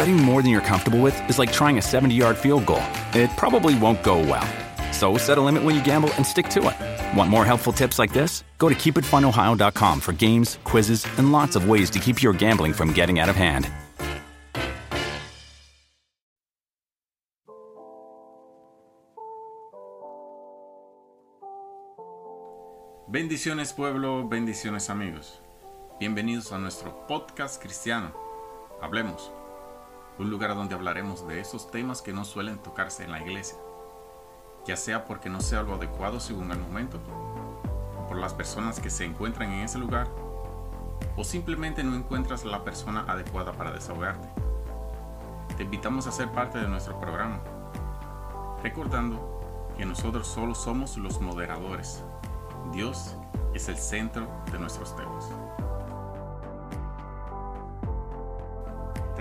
Betting more than you're comfortable with is like trying a 70 yard field goal. It probably won't go well. So set a limit when you gamble and stick to it. Want more helpful tips like this? Go to keepitfunohio.com for games, quizzes, and lots of ways to keep your gambling from getting out of hand. Bendiciones pueblo, bendiciones amigos. Bienvenidos a nuestro podcast cristiano. Hablemos. Un lugar donde hablaremos de esos temas que no suelen tocarse en la iglesia. Ya sea porque no sea algo adecuado según el momento, o por las personas que se encuentran en ese lugar, o simplemente no encuentras la persona adecuada para desahogarte. Te invitamos a ser parte de nuestro programa, recordando que nosotros solo somos los moderadores Dios es el centro de nuestros temas.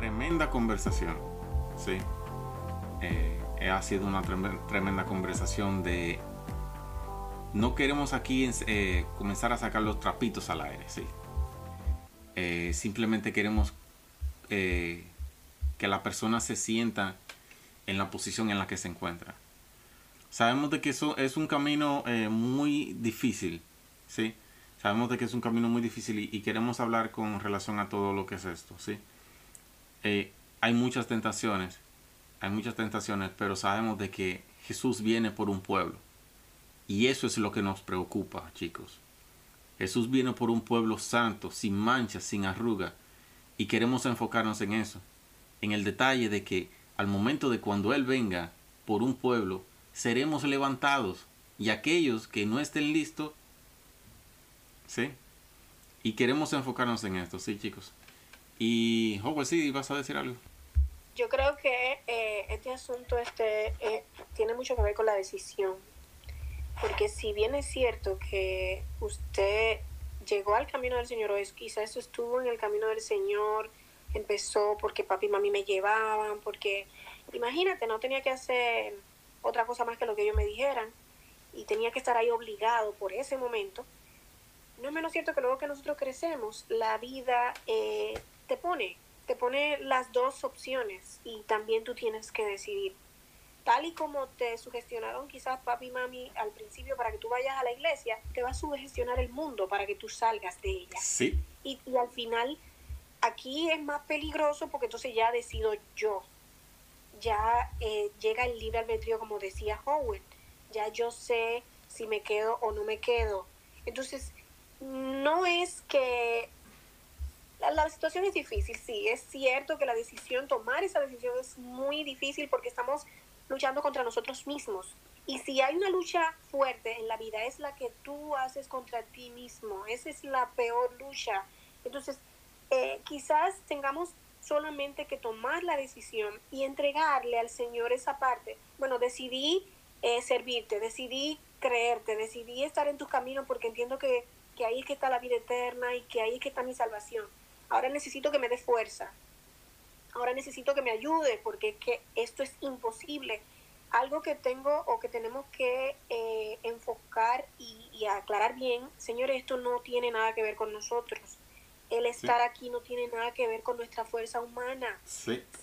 Tremenda conversación, sí. Eh, ha sido una tremenda conversación de... No queremos aquí eh, comenzar a sacar los trapitos al aire, sí. Eh, simplemente queremos que la persona se sienta en la posición en la que se encuentra. Sabemos de que eso es un camino eh, muy difícil, ¿sí? Sabemos de que es un camino muy difícil y, queremos hablar con relación a todo lo que es esto, ¿sí? Eh, hay muchas tentaciones, hay muchas tentaciones, pero sabemos de que Jesús viene por un pueblo. Y eso es lo que nos preocupa, chicos. Jesús viene por un pueblo santo, sin manchas, sin arruga. Y queremos enfocarnos en eso. En el detalle de que al momento de cuando Él venga por un pueblo, seremos levantados y aquellos que no estén listos, ¿sí? Y queremos enfocarnos en esto, ¿sí, chicos? Y, Howard, sí, vas a decir algo. Yo creo que eh, este asunto este, eh, tiene mucho que ver con la decisión. Porque si bien es cierto que usted llegó al camino del Señor, o es, quizás estuvo en el camino del Señor, empezó porque papi y mami me llevaban, porque imagínate, no tenía que hacer otra cosa más que lo que ellos me dijeran y tenía que estar ahí obligado por ese momento, no es menos cierto que luego que nosotros crecemos, la vida eh, te pone, te pone las dos opciones y también tú tienes que decidir. Tal y como te sugestionaron quizás papi y mami al principio para que tú vayas a la iglesia, te va a sugestionar el mundo para que tú salgas de ella. Sí. Y, y al final, aquí es más peligroso porque entonces ya decido yo ya eh, llega el libre albedrío, como decía Howard. Ya yo sé si me quedo o no me quedo. Entonces, no es que la, situación es difícil, sí, es cierto que la decisión, tomar esa decisión es muy difícil porque estamos luchando contra nosotros mismos. Y si hay una lucha fuerte en la vida, es la que tú haces contra ti mismo. Esa es la peor lucha. Entonces, eh, quizás tengamos solamente que tomar la decisión y entregarle al Señor esa parte. Bueno, decidí eh, servirte, decidí creerte, decidí estar en tus caminos porque entiendo que, que ahí es que está la vida eterna y que ahí es que está mi salvación. Ahora necesito que me dé fuerza. Ahora necesito que me ayude porque que esto es imposible. Algo que tengo o que tenemos que eh, enfocar y, y aclarar bien, Señor, esto no tiene nada que ver con nosotros el estar aquí no tiene nada que ver con nuestra fuerza humana.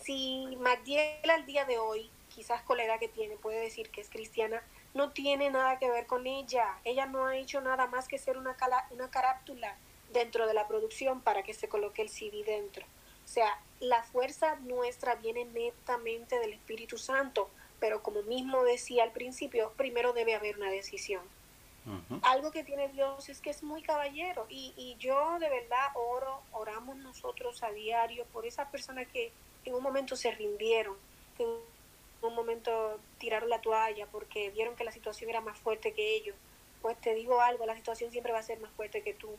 Si Magdiel al día de hoy, quizás con la edad que tiene, puede decir que es cristiana, no tiene nada que ver con ella. Ella no ha hecho nada más que ser una, una carátula dentro de la producción para que se coloque el CD dentro. O sea, la fuerza nuestra viene netamente del Espíritu Santo, pero como mismo decía al principio, primero debe haber una decisión. Algo que tiene Dios es que es muy caballero y, y yo de verdad oro, oramos nosotros a diario por esas personas que en un momento se rindieron, que en un momento tiraron la toalla porque vieron que la situación era más fuerte que ellos. Pues te digo algo, la situación siempre va a ser más fuerte que tú.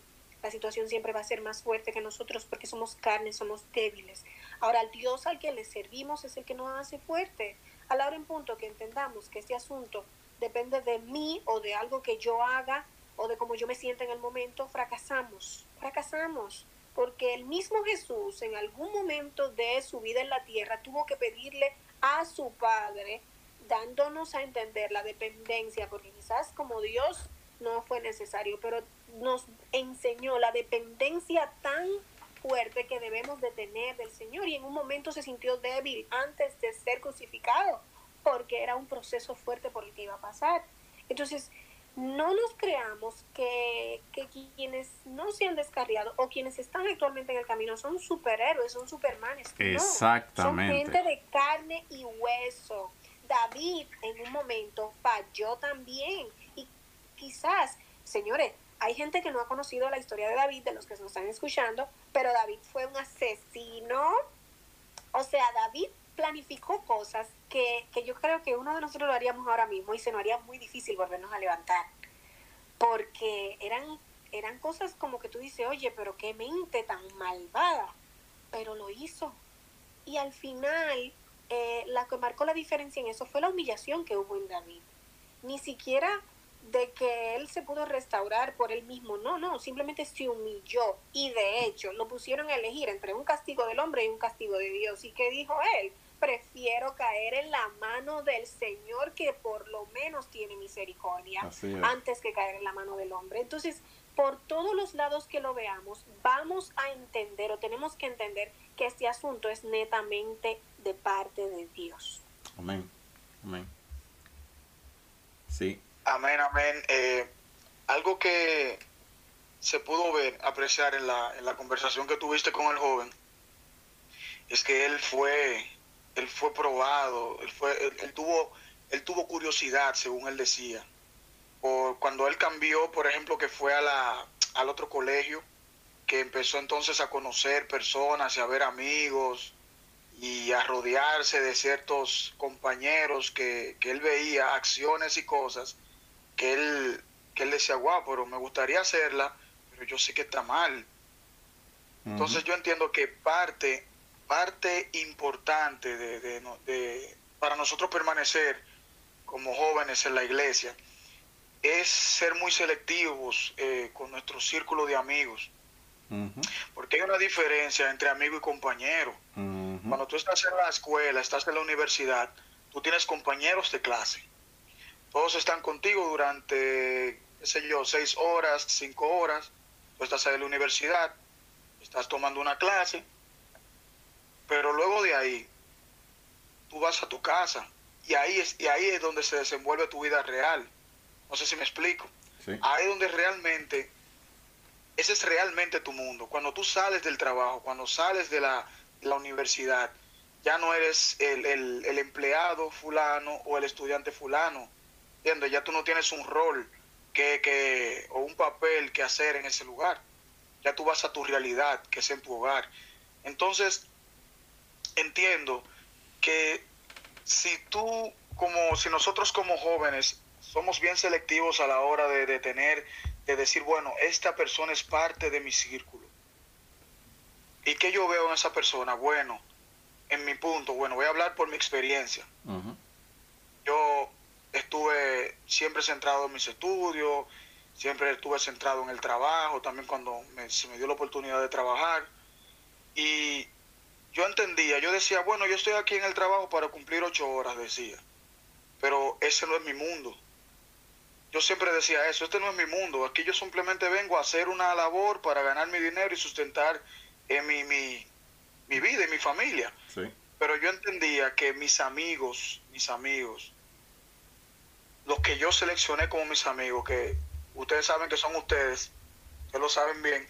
La situación siempre va a ser más fuerte que nosotros porque somos carne, somos débiles. Ahora, el Dios al que le servimos es el que nos hace fuerte. A la hora en punto que entendamos que este asunto depende de mí o de algo que yo haga o de cómo yo me sienta en el momento, fracasamos, fracasamos. Porque el mismo Jesús en algún momento de su vida en la tierra tuvo que pedirle a su Padre, dándonos a entender la dependencia, porque quizás como Dios no fue necesario, pero nos enseñó la dependencia tan fuerte que debemos de tener del Señor y en un momento se sintió débil antes de ser crucificado porque era un proceso fuerte por el que iba a pasar. Entonces, no nos creamos que, que quienes no se han descarriado o quienes están actualmente en el camino son superhéroes, son supermanes. Exactamente. son gente de carne y hueso. David en un momento falló también y quizás, señores, hay gente que no ha conocido la historia de David, de los que nos están escuchando, pero David fue un asesino. O sea, David planificó cosas que, que yo creo que uno de nosotros lo haríamos ahora mismo y se nos haría muy difícil volvernos a levantar. Porque eran, eran cosas como que tú dices, oye, pero qué mente tan malvada. Pero lo hizo. Y al final, eh, la que marcó la diferencia en eso fue la humillación que hubo en David. Ni siquiera de que él se pudo restaurar por él mismo. No, no, simplemente se humilló y de hecho lo pusieron a elegir entre un castigo del hombre y un castigo de Dios. ¿Y qué dijo él? Prefiero caer en la mano del Señor que por lo menos tiene misericordia antes que caer en la mano del hombre. Entonces, por todos los lados que lo veamos, vamos a entender o tenemos que entender que este asunto es netamente de parte de Dios. Amén. Amén. Sí, Amén, amén. Eh, algo que se pudo ver, apreciar en la, en la conversación que tuviste con el joven, es que él fue, él fue probado, él, fue, él, tuvo, él tuvo curiosidad, según él decía. Por, cuando él cambió, por ejemplo, que fue a la, al otro colegio, que empezó entonces a conocer personas y a ver amigos y a rodearse de ciertos compañeros que, que él veía, acciones y cosas que él, que él decía, guau, pero me gustaría hacerla, pero yo sé que está mal. Entonces yo entiendo que parte, parte importante de, de, para nosotros permanecer como jóvenes en la iglesia es ser muy selectivos eh, con nuestro círculo de amigos. Porque hay una diferencia entre amigo y compañero. Cuando tú estás en la escuela, estás en la universidad, tú tienes compañeros de clase todos están contigo durante, qué sé yo, seis horas, cinco horas, tú estás en la universidad, estás tomando una clase, pero luego de ahí, tú vas a tu casa y ahí es, y ahí es donde se desenvuelve tu vida real. No sé si me explico. Ahí es donde realmente, ese es realmente tu mundo. Cuando tú sales del trabajo, cuando sales de la, de la universidad, ya no eres el, el, el empleado fulano o el estudiante fulano ya tú no tienes un rol que, que, o un papel que hacer en ese lugar. Ya tú vas a tu realidad, que es en tu hogar. Entonces, entiendo que si tú, como si nosotros como jóvenes somos bien selectivos a la hora de, de tener, de decir, bueno, esta persona es parte de mi círculo. ¿Y qué yo veo en esa persona? Bueno, en mi punto, bueno, voy a hablar por mi experiencia. Yo estuve siempre centrado en mis estudios, siempre estuve centrado en el trabajo, también cuando se me dio la oportunidad de trabajar. Y yo entendía, yo decía, bueno, yo estoy aquí en el trabajo para cumplir ocho horas, decía, pero ese no es mi mundo. Yo siempre decía eso, este no es mi mundo, aquí yo simplemente vengo a hacer una labor para ganar mi dinero y sustentar en mi, mi, mi vida y mi familia. Pero yo entendía que mis amigos, mis amigos, los que yo seleccioné como mis amigos, que ustedes saben que son ustedes, que lo saben bien,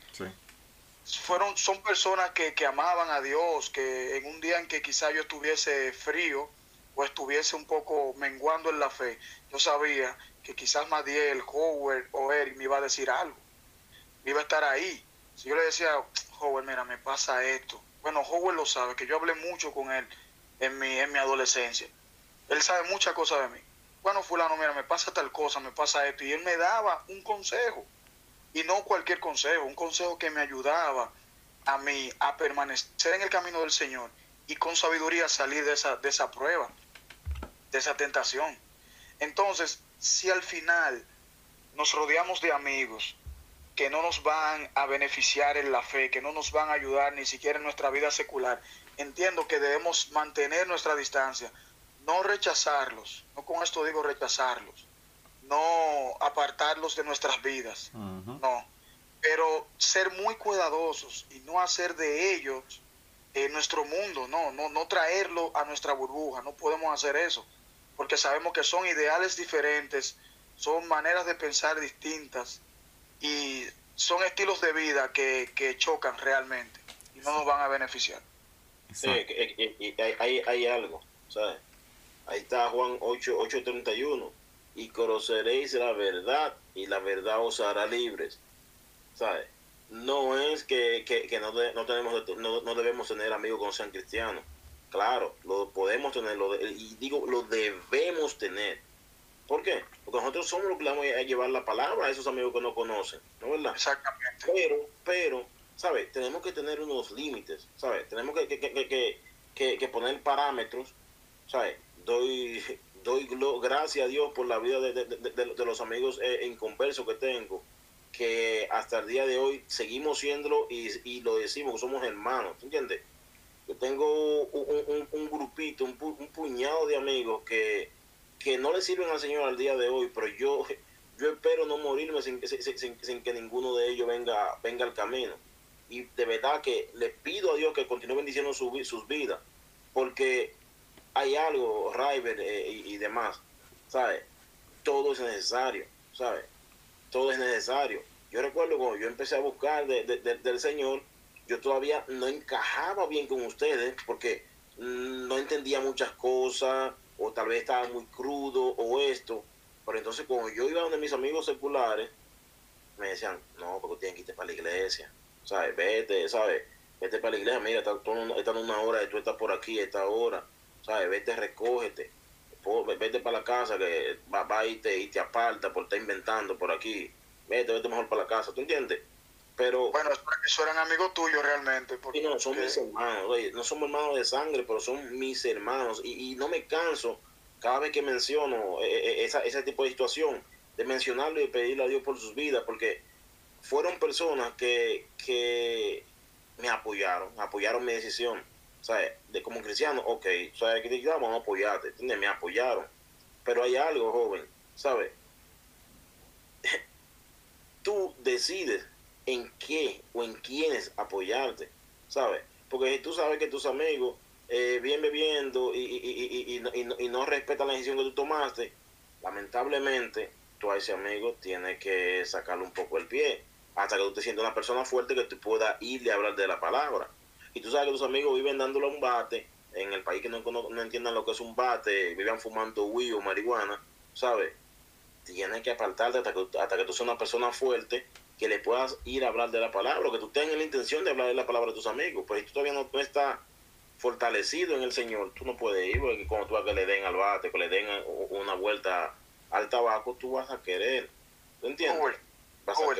fueron, son personas que, que, amaban a Dios, que en un día en que quizá yo estuviese frío o estuviese un poco menguando en la fe, yo sabía que quizás Madiel, Howard o Eric me iba a decir algo, me iba a estar ahí. Si yo le decía, Howard, mira, me pasa esto. Bueno, Howard lo sabe, que yo hablé mucho con él en mi, en mi adolescencia. Él sabe muchas cosas de mí bueno, fulano, mira, me pasa tal cosa, me pasa esto. Y él me daba un consejo. Y no cualquier consejo, un consejo que me ayudaba a mí a permanecer en el camino del Señor y con sabiduría salir de esa, de esa prueba, de esa tentación. Entonces, si al final nos rodeamos de amigos que no nos van a beneficiar en la fe, que no nos van a ayudar ni siquiera en nuestra vida secular, entiendo que debemos mantener nuestra distancia, no rechazarlos, no con esto digo rechazarlos, no apartarlos de nuestras vidas, no, pero ser muy cuidadosos y no hacer de ellos eh, nuestro mundo, no, no, no traerlo a nuestra burbuja, no podemos hacer eso, porque sabemos que son ideales diferentes, son maneras de pensar distintas y son estilos de vida que, que chocan realmente y no nos van a beneficiar. Sí, hay, hay, algo, ¿sabes? Ahí está Juan 8, 8.31. Y conoceréis la verdad y la verdad os hará libres. ¿Sabes? No es que, que, no, no, tenemos, no, no, debemos tener amigos con sean cristianos. Claro, lo podemos tener, lo y digo, lo debemos tener. ¿Por qué? Porque nosotros somos los que vamos a llevar la palabra a esos amigos que no conocen, ¿no es verdad? Exactamente. Pero, pero, ¿sabes? Tenemos que tener unos límites, ¿sabes? Tenemos que, que, que, poner parámetros, ¿sabes? Doy, doy gracias a Dios por la vida de, de, los amigos eh, en converso que tengo, que hasta el día de hoy seguimos siéndolo y, y lo decimos, somos hermanos, ¿entiendes? Yo tengo un, un, grupito, un, un, puñado de amigos que, que no le sirven al Señor al día de hoy, pero yo, yo espero no morirme sin, sin, sin que ninguno de ellos venga, venga al camino y de verdad que le pido a Dios que continúe bendiciendo sus vidas, porque hay algo, River eh, y, demás, ¿sabes? Todo es necesario, ¿sabes? Todo es necesario. Yo recuerdo cuando yo empecé a buscar del Señor, yo todavía no encajaba bien con ustedes porque no entendía muchas cosas, o tal vez estaba muy crudo, o esto. Pero entonces cuando yo iba donde mis amigos seculares, me decían, no, porque tienen que irte para la iglesia ¿sabes? Vete, ¿sabes? Vete para la iglesia, mira, está, en una hora y tú estás por aquí esta hora, ¿sabes? Vete, recógete, vete para la casa que va, va y, te, y te aparta por estar inventando por aquí, vete, vete mejor para la casa, ¿tú entiendes? Pero, bueno, eso eran amigos tuyos realmente. Porque, no, son mis hermanos, no somos hermanos de sangre, pero son mis hermanos. Y, y no me canso cada vez que menciono eh, eh, esa, ese tipo de situación, de mencionarlo y pedirle a Dios por sus vidas, porque fueron personas que, que me apoyaron, apoyaron mi decisión. De como cristiano, ok, ¿sabes? Que vamos a apoyarte, ¿entiendes? Me apoyaron. Pero hay algo, joven, ¿sabes? Tú decides en qué o en quiénes apoyarte, ¿sabes? Porque si tú sabes que tus amigos eh, vienen bebiendo y, y, y, y, no respetan la decisión que tú tomaste, lamentablemente tú a ese amigo tienes que sacarle un poco el pie hasta que tú te sientas una persona fuerte que tú pueda irle a hablar de la palabra. Y tú sabes que tus amigos viven dándole un bate, en el país que no, no, entiendan lo que es un bate, viven fumando weed o marihuana, ¿sabes? Tienes que apartarte hasta que, hasta que tú seas una persona fuerte que le puedas ir a hablar de la palabra, que tú tengas la intención de hablar de la palabra de tus amigos. Pero si tú todavía no, estás fortalecido en el Señor, tú no puedes ir, porque cuando tú vas que le den al bate, que le den una vuelta al tabaco, tú vas a querer. ¿Tú entiendes?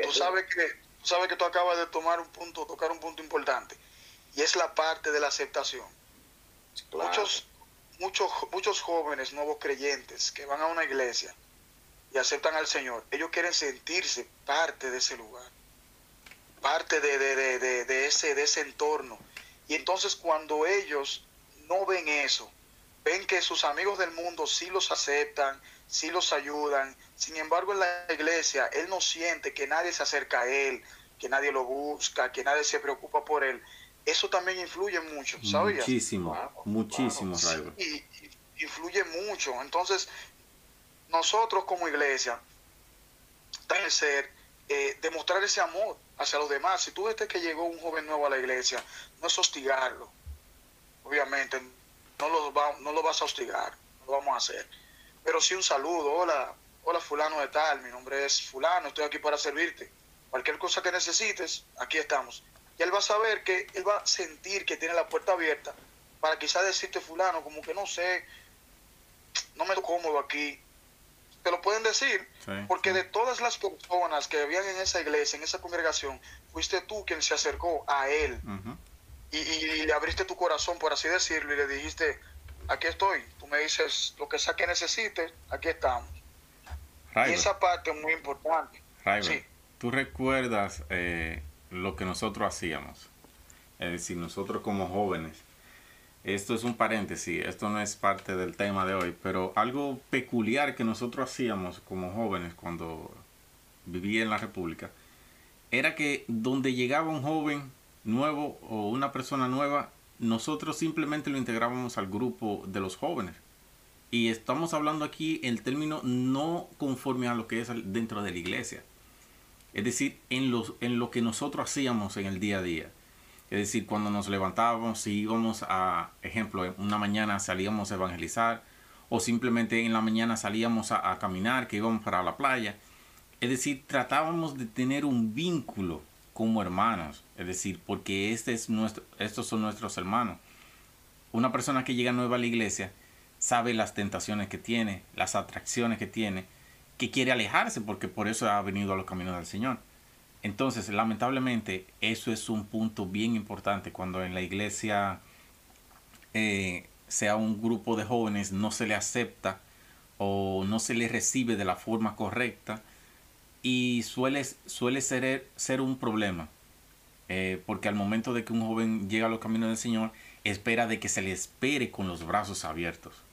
tú sabes que tú sabes que tú acabas de tomar un punto, tocar un punto importante y es la parte de la aceptación. Muchos muchos muchos jóvenes nuevos creyentes que van a una iglesia y aceptan al Señor, ellos quieren sentirse parte de ese lugar, parte de, de, ese, de ese entorno. Y entonces cuando ellos no ven eso, ven que sus amigos del mundo sí los aceptan, sí los ayudan. Sin embargo, en la iglesia, él no siente que nadie se acerca a él, que nadie lo busca, que nadie se preocupa por él. Eso también influye mucho, ¿sabías? Muchísimo, muchísimo, Y, influye mucho. Entonces, nosotros como iglesia, que ser eh, demostrar ese amor hacia los demás. Si tú ves que llegó un joven nuevo a la iglesia, no es hostigarlo. Obviamente, no lo, no lo vas a hostigar, no lo vamos a hacer pero sí un saludo. Hola, hola fulano de tal, mi nombre es fulano, estoy aquí para servirte. Cualquier cosa que necesites, aquí estamos. Y él va a saber que, él va a sentir que tiene la puerta abierta para quizás decirte fulano, como que no sé, no me cómodo aquí. Te lo pueden decir, porque de todas las personas que habían en esa iglesia, en esa congregación, fuiste tú quien se acercó a él. y, y le abriste tu corazón, por así decirlo, y le dijiste, aquí estoy, tú me dices lo que sea que necesites, aquí estamos. Y esa parte es muy importante. sí. ¿Tú recuerdas eh, lo que nosotros hacíamos? Es decir, nosotros como jóvenes, esto es un paréntesis, esto no es parte del tema de hoy, pero algo peculiar que nosotros hacíamos como jóvenes cuando vivía en la República, era que donde llegaba un joven nuevo o una persona nueva, nosotros simplemente lo integrábamos al grupo de los jóvenes. Y estamos hablando aquí el término no conforme a lo que es dentro de la iglesia. Es decir, en, los, en lo que nosotros hacíamos en el día a día. Es decir, cuando nos levantábamos, si íbamos a, ejemplo, una mañana salíamos a evangelizar, o simplemente en la mañana salíamos a, a caminar, que íbamos para la playa. Es decir, tratábamos de tener un vínculo como hermanos. Es decir, porque este es nuestro, estos son nuestros hermanos. Una persona que llega nueva a la iglesia sabe las tentaciones que tiene, las atracciones que tiene, que quiere alejarse porque por eso ha venido a los caminos del Señor. Entonces, lamentablemente, eso es un punto bien importante cuando en la iglesia eh, sea un grupo de jóvenes no se le acepta o no se le recibe de la forma correcta y suele, suele ser, ser un problema. Eh, porque al momento de que un joven llega a los caminos del Señor, espera de que se le espere con los brazos abiertos.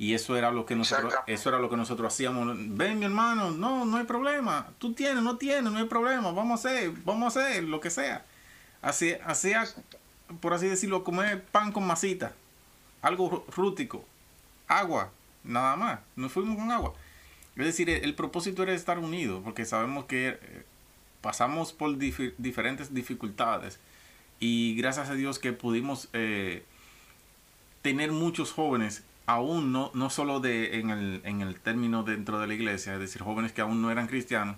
Y eso era lo que nosotros, eso era lo que nosotros hacíamos. Ven, mi hermano, no, no hay problema. Tú tienes, no tienes, no hay problema. Vamos a hacer, vamos a hacer lo que sea. Así, hacía, por así decirlo, comer pan con masita. Algo rútico. Agua, nada más. Nos fuimos con agua. Es decir, el, propósito era estar unidos, porque sabemos que eh, pasamos por diferentes dificultades. Y gracias a Dios que pudimos eh, tener muchos jóvenes aún no, no solo de, en, el, en el término dentro de la iglesia, es decir, jóvenes que aún no eran cristianos,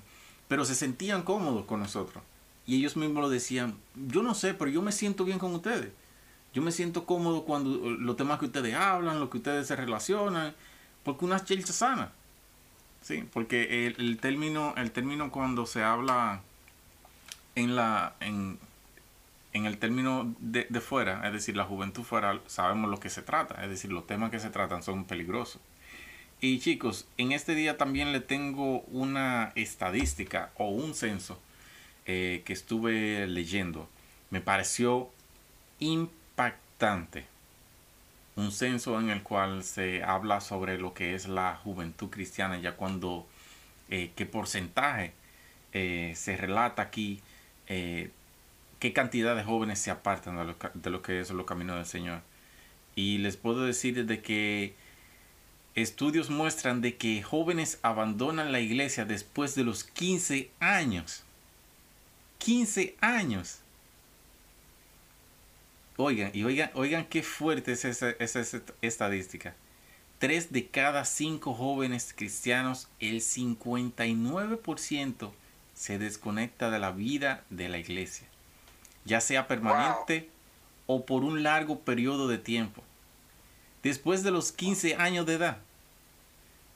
pero se sentían cómodos con nosotros. Y ellos mismos lo decían, yo no sé, pero yo me siento bien con ustedes. Yo me siento cómodo cuando los temas que ustedes hablan, lo que ustedes se relacionan, porque una chelcha sana. Sí, porque el, el, término, el término cuando se habla en la, en, en el término de, fuera, es decir, la juventud fuera, sabemos lo que se trata, es decir, los temas que se tratan son peligrosos. Y chicos, en este día también le tengo una estadística o un censo eh, que estuve leyendo. Me pareció impactante. Un censo en el cual se habla sobre lo que es la juventud cristiana, ya cuando, eh, qué porcentaje eh, se relata aquí qué cantidad de jóvenes se apartan de lo, que es los caminos del Señor. Y les puedo decir de que estudios muestran de que jóvenes abandonan la iglesia después de los 15 años. 15 años. Oigan, y oigan, oigan qué fuerte es esa, esa, esa estadística. Tres de cada cinco jóvenes cristianos, el 59% se desconecta de la vida de la iglesia ya sea permanente o por un largo periodo de tiempo. Después de los 15 años de edad,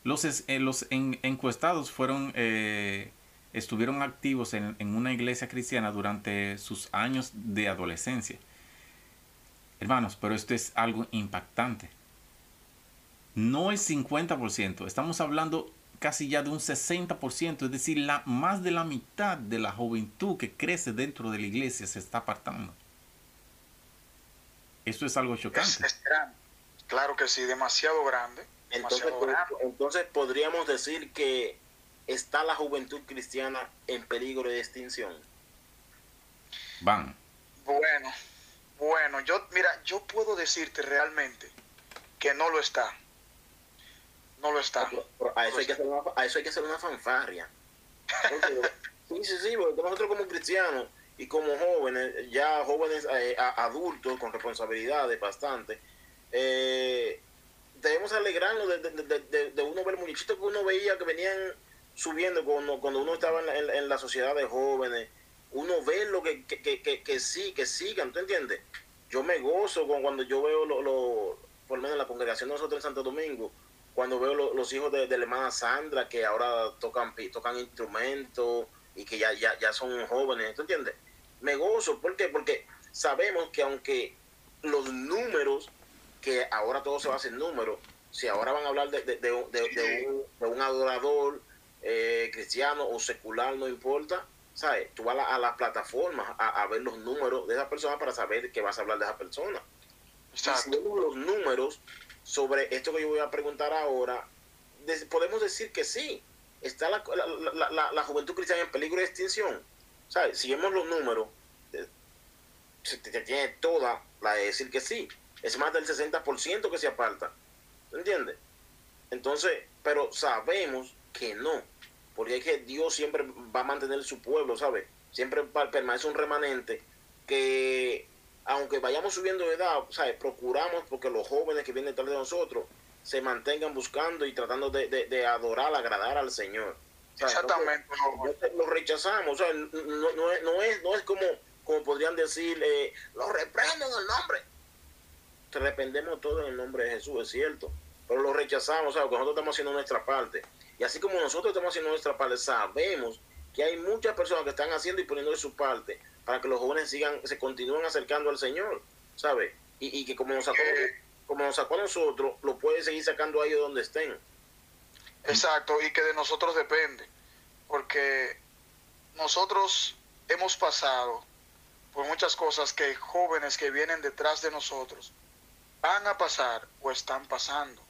los, eh, encuestados fueron, eh, estuvieron activos en, en una iglesia cristiana durante sus años de adolescencia. Hermanos, pero esto es algo impactante. No es 50%, estamos hablando casi ya de un 60%, es decir, la, más de la mitad de la juventud que crece dentro de la iglesia se está apartando. Eso es algo chocante. Es, Claro que sí, demasiado grande. entonces, entonces podríamos decir que está la juventud cristiana en peligro de extinción. Van. Bueno, bueno, yo, mira, yo puedo decirte realmente que no lo está no lo está. A eso, hay, que hacer una, a eso hay que hacer una fanfarria. sí, sí, sí, porque nosotros como cristianos y como jóvenes, ya jóvenes eh, adultos con responsabilidades bastante, eh, debemos alegrarnos de, de, de, de, uno ver muchachitos que uno veía que venían subiendo cuando, cuando uno estaba en la, en, la sociedad de jóvenes, uno ve lo que, que, que, que, sí, que sigan, ¿tú entiendes? Yo me gozo con, cuando yo veo, lo, lo, por lo menos en la congregación de nosotros en Santo Domingo, cuando veo los hijos de, de, la hermana Sandra que ahora tocan tocan instrumentos y que ya, ya, ya son jóvenes, ¿tú entiendes? Me gozo, ¿por qué? Porque sabemos que aunque los números, que ahora todo se basa en números, si ahora van a hablar de, de, de, un, de un, adorador eh, cristiano o secular, no importa, ¿sabes? Tú vas a, las plataformas a, ver los números de esa persona para saber que vas a hablar de esa persona. Si vemos los números sobre esto que yo voy a preguntar ahora, podemos decir que sí, está la, la, la, juventud cristiana en peligro de extinción. ¿Sabes? Si vemos los números, eh, tiene toda la de decir que sí. Es más del 60% que se aparta. ¿Entiendes? Entonces, pero sabemos que no. Porque es que Dios siempre va a mantener su pueblo, ¿sabes? Siempre permanece un remanente que, aunque vayamos subiendo de edad, ¿sabes? Procuramos porque los jóvenes que vienen detrás de nosotros se mantengan buscando y tratando de, de, adorar, agradar al Señor. Exactamente. lo rechazamos, o sea, no, no, es, no, es, no es como, como podrían decir, eh, lo reprendo en el nombre. Te reprendemos todo en el nombre de Jesús, es cierto, pero lo rechazamos, o sea, porque nosotros estamos haciendo nuestra parte. Y así como nosotros estamos haciendo nuestra parte, sabemos que hay muchas personas que están haciendo y poniendo de su parte para que los jóvenes sigan, se continúen acercando al Señor, ¿sabe? Y, y que como nos sacó, como nos sacó a nosotros, lo puede seguir sacando a ellos donde estén. Exacto, y que de nosotros depende, porque nosotros hemos pasado por muchas cosas que jóvenes que vienen detrás de nosotros van a pasar o están pasando.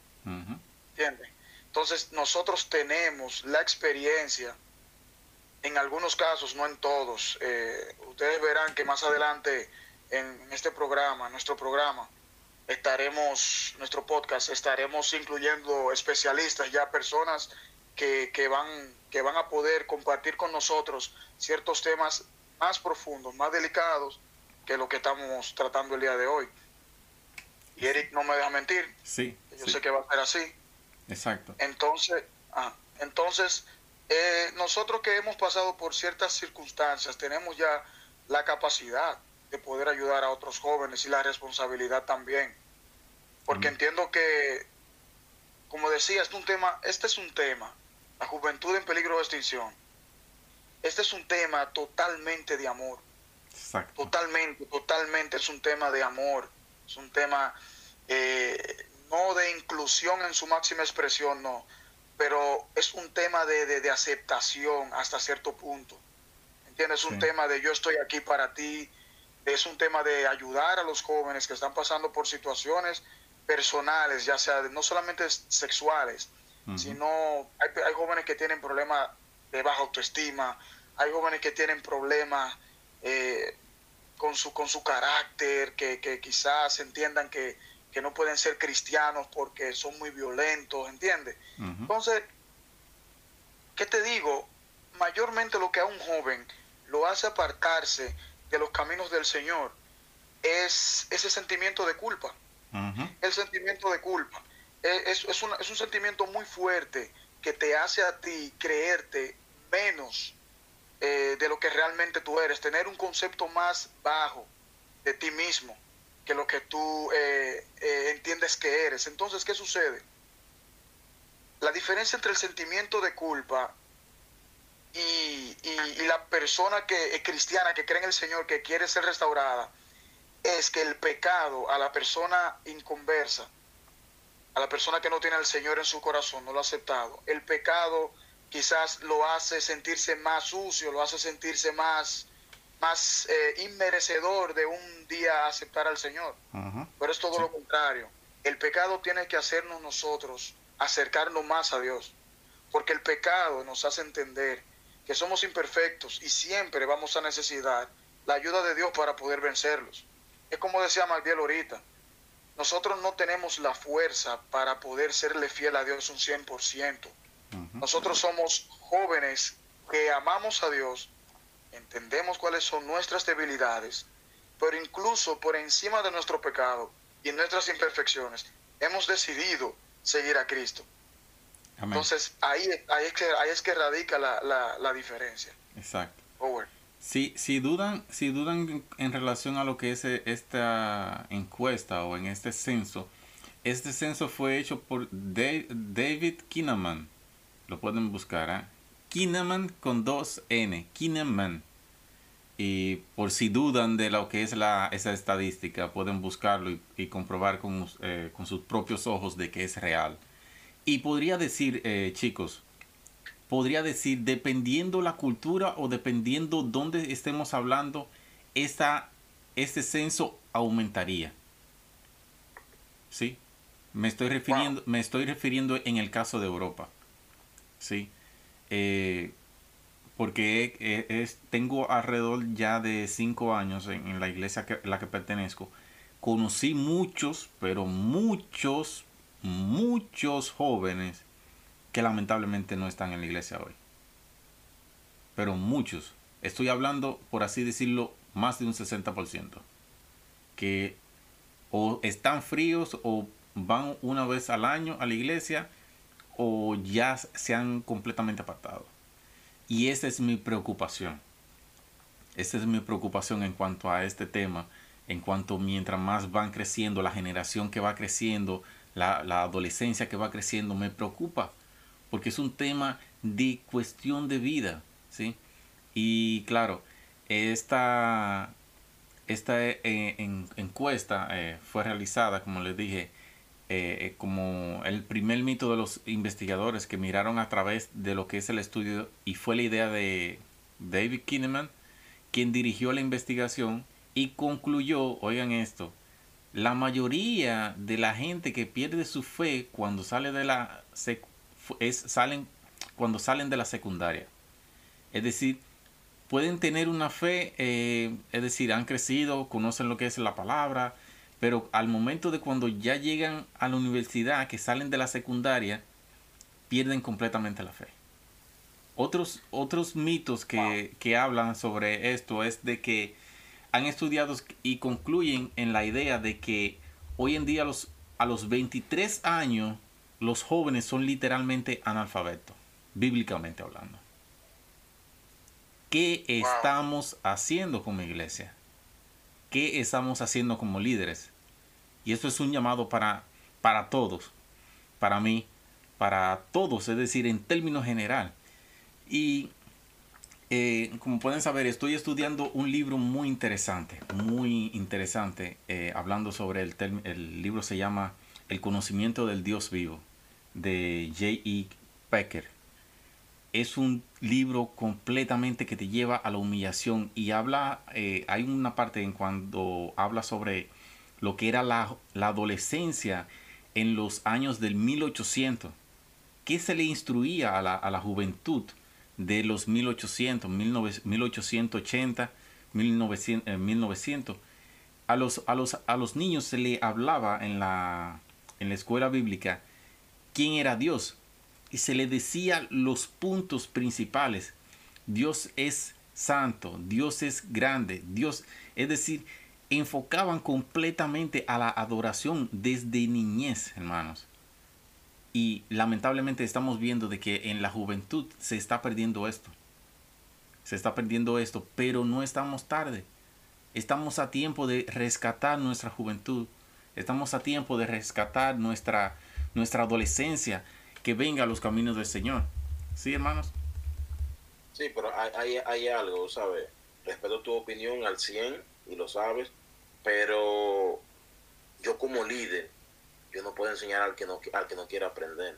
¿Entiendes? Entonces nosotros tenemos la experiencia, en algunos casos, no en todos. Eh, ustedes verán que más adelante en este programa, nuestro programa, estaremos, nuestro podcast, estaremos incluyendo especialistas, ya personas que, que, van, que van a poder compartir con nosotros ciertos temas más profundos, más delicados que lo que estamos tratando el día de hoy. Y Eric no me deja mentir. Sí. Yo sé que va a ser así. Exacto. Entonces, ah, entonces eh, nosotros que hemos pasado por ciertas circunstancias, tenemos ya la capacidad de poder ayudar a otros jóvenes y la responsabilidad también. Porque entiendo que, como decía, es un tema, este es un tema, la juventud en peligro de extinción. Este es un tema totalmente de amor. Exacto. Totalmente, totalmente es un tema de amor. Es un tema eh, no de inclusión en su máxima expresión, no, pero es un tema de, de, aceptación hasta cierto punto. ¿Entiendes? Es un tema de yo estoy aquí para ti, es un tema de ayudar a los jóvenes que están pasando por situaciones personales, ya sea no solamente sexuales, sino hay, hay, jóvenes que tienen problemas de baja autoestima, hay jóvenes que tienen problemas eh, con, su, con su carácter, que, que quizás entiendan que, que, no pueden ser cristianos porque son muy violentos, ¿entiendes? Entonces, ¿qué te digo? Mayormente lo que a un joven lo hace apartarse de los caminos del Señor es ese sentimiento de culpa. El sentimiento de culpa. Es, es, un, es un sentimiento muy fuerte que te hace a ti creerte menos eh, de lo que realmente tú eres, tener un concepto más bajo de ti mismo que lo que tú eh, eh, entiendes que eres. Entonces, ¿qué sucede? La diferencia entre el sentimiento de culpa y, la persona que es cristiana que cree en el Señor, que quiere ser restaurada, es que el pecado a la persona inconversa, a la persona que no tiene al Señor en su corazón, no lo ha aceptado, el pecado quizás lo hace sentirse más sucio, lo hace sentirse más, más eh, inmerecedor de un día aceptar al Señor. Pero es todo lo contrario. El pecado tiene que hacernos nosotros acercarnos más a Dios, porque el pecado nos hace entender que somos imperfectos y siempre vamos a necesitar la ayuda de Dios para poder vencerlos. Es como decía Magdiel ahorita, nosotros no tenemos la fuerza para poder serle fiel a Dios un 100%. Nosotros somos jóvenes que amamos a Dios, entendemos cuáles son nuestras debilidades, pero incluso por encima de nuestro pecado y nuestras imperfecciones, hemos decidido seguir a Cristo. Entonces, ahí, ahí, es que, ahí es que radica la, la, diferencia. Exacto. Si, si, dudan, si dudan en relación a lo que es eh, esta encuesta o en este censo, este censo fue hecho por David Kinnaman. Lo pueden buscar, ¿eh? Kinnaman con dos N. Kinnaman. Y por si dudan de lo que es la, esa estadística, pueden buscarlo y, comprobar con, eh, con, sus propios ojos de que es real. Y podría decir, eh, chicos, podría decir, dependiendo la cultura o dependiendo dónde estemos hablando, esta, este censo aumentaría. ¿Sí? Me estoy refiriendo, me estoy refiriendo en el caso de Europa. ¿Sí? Eh, porque es, tengo alrededor ya de cinco años en, la iglesia a la que pertenezco. Conocí muchos, pero muchos, muchos jóvenes que lamentablemente no están en la iglesia hoy. Pero muchos. Estoy hablando, por así decirlo, más de un 60%. Que o están fríos o van una vez al año a la iglesia o ya se han completamente apartado. Y esa es mi preocupación. Esa es mi preocupación en cuanto a este tema, en cuanto mientras más van creciendo, la generación que va creciendo, la, adolescencia que va creciendo, me preocupa, porque es un tema de cuestión de vida, ¿sí? Y claro, esta, esta eh, encuesta eh, fue realizada, como les dije, eh, eh, como el primer mito de los investigadores que miraron a través de lo que es el estudio y fue la idea de David Kinneman, quien dirigió la investigación y concluyó, oigan esto, la mayoría de la gente que pierde su fe cuando sale de la es, salen cuando salen de la secundaria. Es decir, pueden tener una fe, eh, es decir, han crecido, conocen lo que es la palabra, pero al momento de cuando ya llegan a la universidad, que salen de la secundaria, pierden completamente la fe. Otros, otros mitos que, hablan sobre esto es de que han estudiado y concluyen en la idea de que hoy en día los, a los 23 años los jóvenes son literalmente analfabetos, bíblicamente hablando. ¿Qué estamos haciendo como iglesia? ¿Qué estamos haciendo como líderes? Y esto es un llamado para, para todos, para mí, para todos, es decir, en términos general. Y eh, como pueden saber, estoy estudiando un libro muy interesante, muy interesante, eh, hablando sobre el, el libro se llama El conocimiento del Dios vivo, de J.E. Pecker es un libro completamente que te lleva a la humillación y habla, eh, hay una parte en cuando habla sobre lo que era la, adolescencia en los años del 1800. ¿Qué se le instruía a la, juventud de los 1800, 1880, 1900? A los, a, los, a los niños se le hablaba en la, en la escuela bíblica quién era Dios y se le decía los puntos principales. Dios es santo, Dios es grande, Dios, es decir, enfocaban completamente a la adoración desde niñez, hermanos. Y lamentablemente estamos viendo de que en la juventud se está perdiendo esto. Se está perdiendo esto, pero no estamos tarde. Estamos a tiempo de rescatar nuestra juventud. Estamos a tiempo de rescatar nuestra, nuestra adolescencia, que venga a los caminos del Señor. ¿Sí, hermanos? Sí, pero hay, hay, algo, ¿sabes? Respeto tu opinión al 100 y lo sabes, pero yo como líder, yo no puedo enseñar al que no, al que no quiera aprender.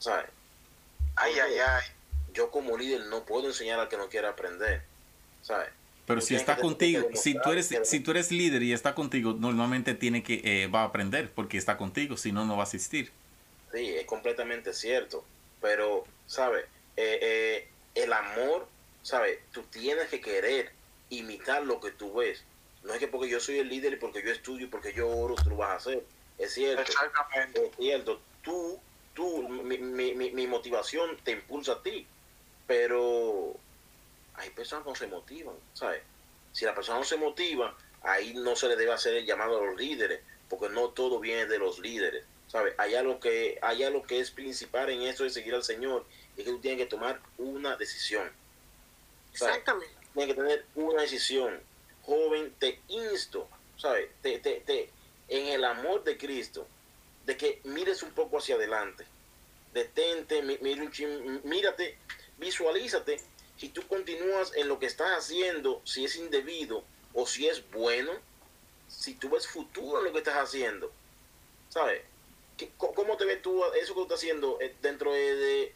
¿Sabes? Ay, ay, ay. Yo como líder no puedo enseñar al que no quiera aprender. ¿Sabes? Pero si está contigo, si tú eres, si tú eres líder y está contigo, normalmente tiene que eh, va a aprender porque está contigo, si no no va a asistir. Sí, es completamente cierto. Pero, ¿sabes? Eh, eh, el amor, ¿sabes? Tú tienes que querer imitar lo que tú ves. No es que porque yo soy el líder y porque yo estudio y porque yo oro, tú lo vas a hacer. Es cierto. Exactamente. Es cierto. Tú, tú, mi, mi, mi motivación te impulsa a ti. Pero hay personas que no se motivan, ¿sabes? Si la persona no se motiva, ahí no se le debe hacer el llamado a los líderes, porque no todo viene de los líderes. ¿Sabe? Hay algo que, hay algo que es principal en eso de seguir al Señor, es que tú tienes que tomar una decisión. Exactamente. Tienes que tener una decisión. Joven, te insto, ¿sabes? Te, te, te, en el amor de Cristo, de que mires un poco hacia adelante. Detente, mírate, visualízate si tú continúas en lo que estás haciendo, si es indebido o si es bueno, si tú ves futuro en lo que estás haciendo, ¿sabes? ¿Cómo te ves tú eso que tú estás haciendo eh, dentro de,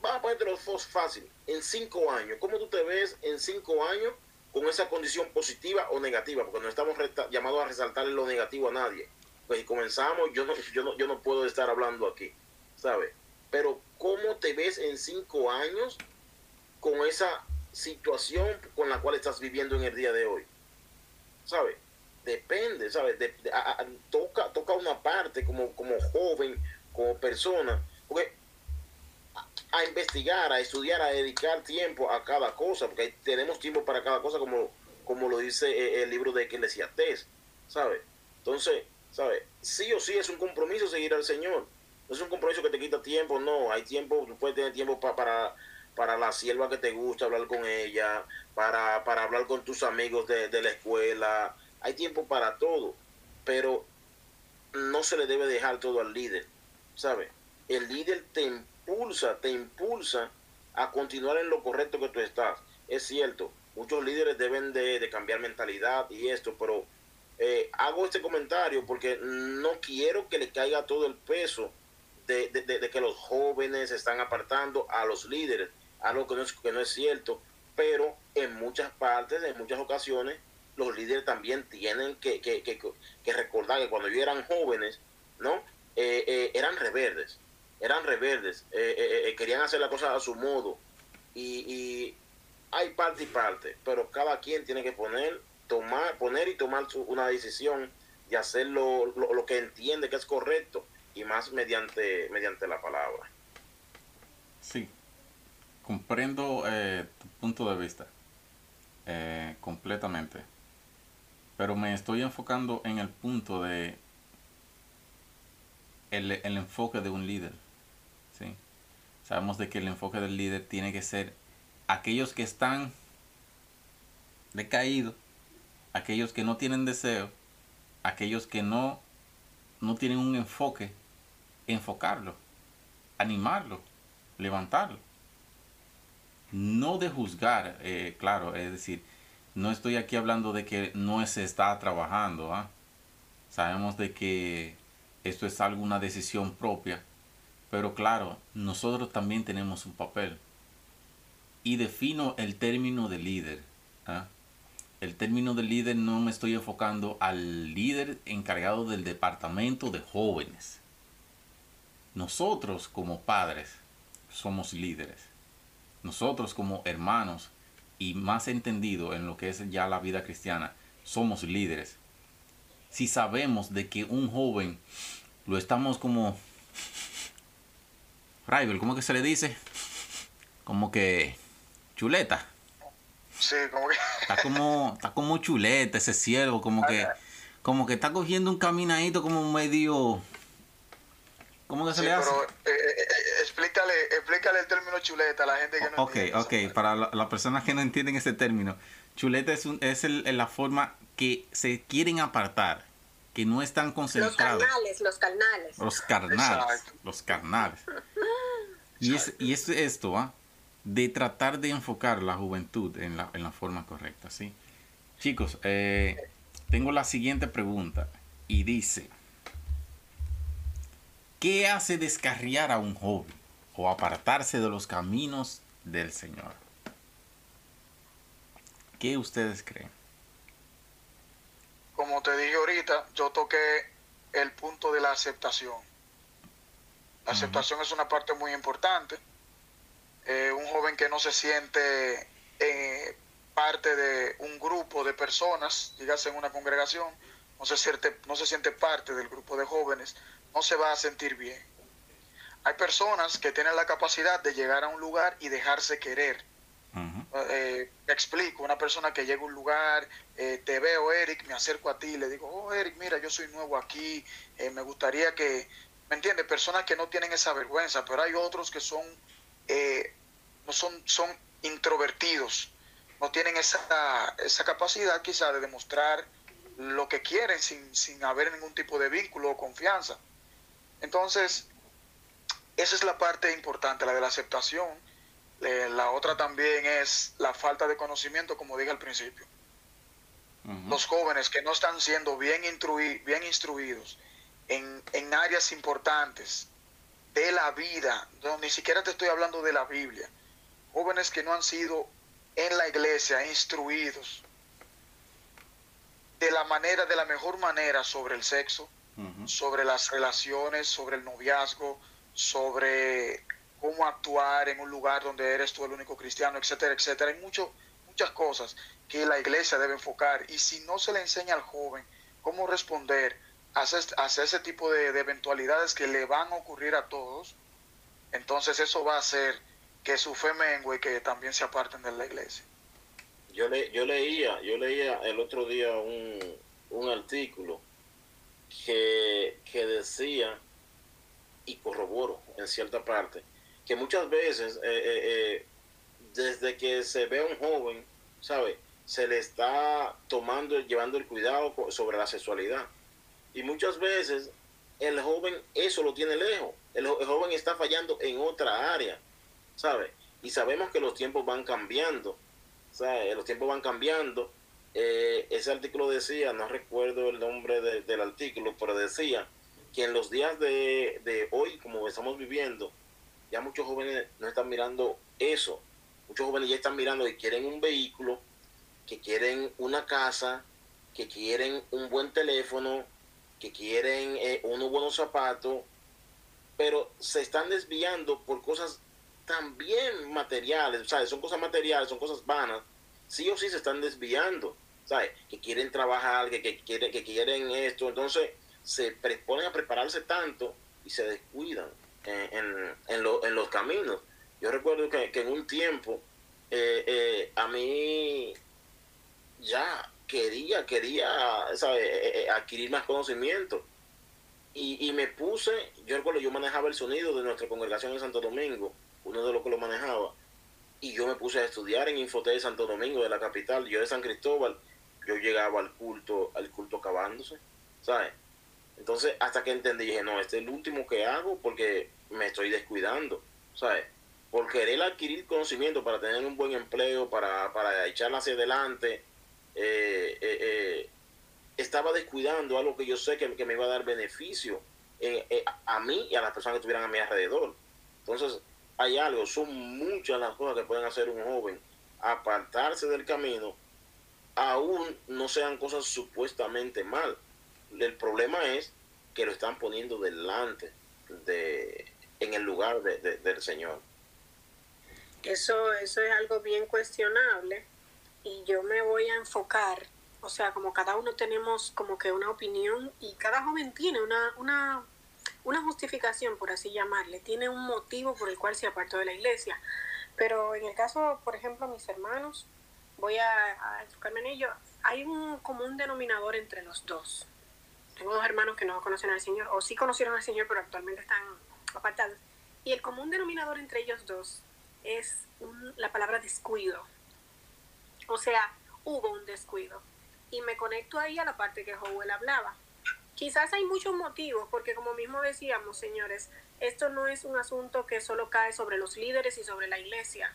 vamos a ponerte los fácil, en cinco años, ¿cómo tú te ves en cinco años con esa condición positiva o negativa? Porque no estamos llamados a resaltar lo negativo a nadie. Pues si comenzamos, yo no, yo no, yo no puedo estar hablando aquí, ¿sabes? Pero ¿cómo te ves en cinco años con esa situación con la cual estás viviendo en el día de hoy? ¿Sabes? Depende, ¿sabes? toca, toca una parte como, como joven, como persona, porque a, investigar, a estudiar, a dedicar tiempo a cada cosa, porque tenemos tiempo para cada cosa, como, como lo dice eh, el libro de Eclesiastés, ¿sabes? Entonces, ¿sabes? Sí o sí es un compromiso seguir al Señor. No es un compromiso que te quita tiempo, no. Hay tiempo, tú puedes tener tiempo para, para la sierva que te gusta, hablar con ella, para, para hablar con tus amigos de, de la escuela, hay tiempo para todo, pero no se le debe dejar todo al líder, ¿sabes? El líder te impulsa, te impulsa a continuar en lo correcto que tú estás. Es cierto, muchos líderes deben de, cambiar mentalidad y esto, pero eh, hago este comentario porque no quiero que le caiga todo el peso de, que los jóvenes se están apartando a los líderes, algo que no, es, que no es cierto, pero en muchas partes, en muchas ocasiones, los líderes también tienen que, recordar que cuando ellos eran jóvenes, ¿no? Eh, eh, eran rebeldes, eran rebeldes, eh, querían hacer la cosa a su modo. Y, hay parte y parte, pero cada quien tiene que poner, tomar, poner y tomar una decisión y hacer lo, que entiende que es correcto y más mediante, mediante la palabra. Sí, comprendo tu punto de vista completamente pero me estoy enfocando en el punto de el, enfoque de un líder. ¿sí? Sabemos de que el enfoque del líder tiene que ser aquellos que están decaídos, aquellos que no tienen deseo, aquellos que no, no tienen un enfoque, enfocarlo, animarlo, levantarlo. No de juzgar, eh, claro, es decir, no estoy aquí hablando de que no se está trabajando. ¿ah? Sabemos de que esto es alguna decisión propia. Pero claro, nosotros también tenemos un papel. Y defino el término de líder. ¿ah? El término de líder no me estoy enfocando al líder encargado del departamento de jóvenes. Nosotros como padres somos líderes. Nosotros como hermanos y más entendido en lo que es ya la vida cristiana, somos líderes. Si sabemos de que un joven lo estamos como... Rival, ¿cómo que se le dice? Como que chuleta. Sí, como que... Está como, está como chuleta ese cielo, como que, como que está cogiendo un caminadito como medio ¿Cómo que se le hace? Pero, eh, eh, eh, explícale, explícale el término chuleta a la gente que no okay, entiende. Ok, ok, para las personas que no entienden ese término. Chuleta es, un, es el, la forma que se quieren apartar, que no están concentrados. Los carnales, los carnales. Los carnales, los carnales. Y es, y es esto, ¿ah? De tratar de enfocar la juventud en la, en la forma correcta, ¿sí? Chicos, tengo la siguiente pregunta y dice... ¿Qué hace descarriar a un joven o apartarse de los caminos del Señor? ¿Qué ustedes creen? Como te dije ahorita, yo toqué el punto de la aceptación. La aceptación es una parte muy importante. Eh, un joven que no se siente eh, parte de un grupo de personas, dígase en una congregación, no se, siente, no se siente parte del grupo de jóvenes, no se va a sentir bien. Hay personas que tienen la capacidad de llegar a un lugar y dejarse querer. Eh, explico, una persona que llega a un lugar, eh, te veo Eric, me acerco a ti, le digo, oh Eric, mira, yo soy nuevo aquí, eh, me gustaría que, ¿me entiendes? Personas que no tienen esa vergüenza, pero hay otros que son, no son, son introvertidos, no tienen esa, esa capacidad quizá de demostrar lo que quieren sin, sin haber ningún tipo de vínculo o confianza. Entonces, esa es la parte importante, la de la aceptación, Eh, la otra también es la falta de conocimiento, como dije al principio. Los jóvenes que no están siendo bien, bien instruidos en, en, áreas importantes de la vida, no, ni siquiera te estoy hablando de la Biblia, jóvenes que no han sido en la iglesia instruidos de la manera, de la mejor manera sobre el sexo, sobre las relaciones, sobre el noviazgo, sobre cómo actuar en un lugar donde eres tú el único cristiano, etcétera, etcétera. Hay mucho, muchas cosas que la iglesia debe enfocar y si no se le enseña al joven cómo responder a ese, tipo de, eventualidades que le van a ocurrir a todos, entonces eso va a hacer que su fe mengue y que también se aparten de la iglesia. Yo, le, yo leía, yo leía el otro día un, un artículo que, que decía, y corroboro en cierta parte, que muchas veces, eh, eh, eh, desde que se ve a un joven, ¿sabe? Se le está tomando, llevando el cuidado sobre la sexualidad. Y muchas veces el joven eso lo tiene lejos. El, joven está fallando en otra área, ¿sabe? Y sabemos que los tiempos van cambiando. ¿sabe? Los tiempos van cambiando ese artículo decía, no recuerdo el nombre del artículo, pero decía que en los días de, hoy, como estamos viviendo, ya muchos jóvenes no están mirando eso. Muchos jóvenes ya están mirando que quieren un vehículo, que quieren una casa, que quieren un buen teléfono, que quieren eh, unos buenos zapatos, pero se están desviando por cosas también materiales, o son cosas materiales, son cosas vanas, sí o sí se están desviando. Que quieren trabajar, que, que, que quieren esto, entonces se ponen a prepararse tanto y se descuidan en, los caminos. Yo recuerdo que, en un tiempo eh, eh, a mí ya quería, quería eh, adquirir más conocimiento. Y, me puse, yo recuerdo, yo manejaba el sonido de nuestra congregación en Santo Domingo, uno de los que lo manejaba, y yo me puse a estudiar en Infotel de Santo Domingo, de la capital, yo de San Cristóbal, yo llegaba al culto, al culto acabándose, ¿sabes? Entonces, hasta que entendí, dije, no, este es el último que hago porque me estoy descuidando, ¿sabes? Por querer adquirir conocimiento para tener un buen empleo, para, para echarla hacia adelante, eh, eh, eh, estaba descuidando algo que yo sé que, me iba a dar beneficio a mí y a las personas que estuvieran a mi alrededor. Entonces, hay algo, son muchas las cosas que pueden hacer un joven, apartarse del camino aún no sean cosas supuestamente mal. El problema es que lo están poniendo delante de en el lugar del Señor. Eso, eso es algo bien cuestionable y yo me voy a enfocar, o sea, como cada uno tenemos como que una opinión y cada joven tiene una, una, una justificación, por así llamarle, tiene un motivo por el cual se apartó de la iglesia. Pero en el caso, por ejemplo, mis hermanos, voy a, enfocarme en ello, hay un común denominador entre los dos. Tengo dos hermanos que no conocen al Señor, o sí conocieron al Señor, pero actualmente están apartados. Y el común denominador entre ellos dos es la palabra descuido. O sea, hubo un descuido. Y me conecto ahí a la parte que Howell hablaba. Quizás hay muchos motivos, porque como mismo decíamos, señores, esto no es un asunto que solo cae sobre los líderes y sobre la iglesia.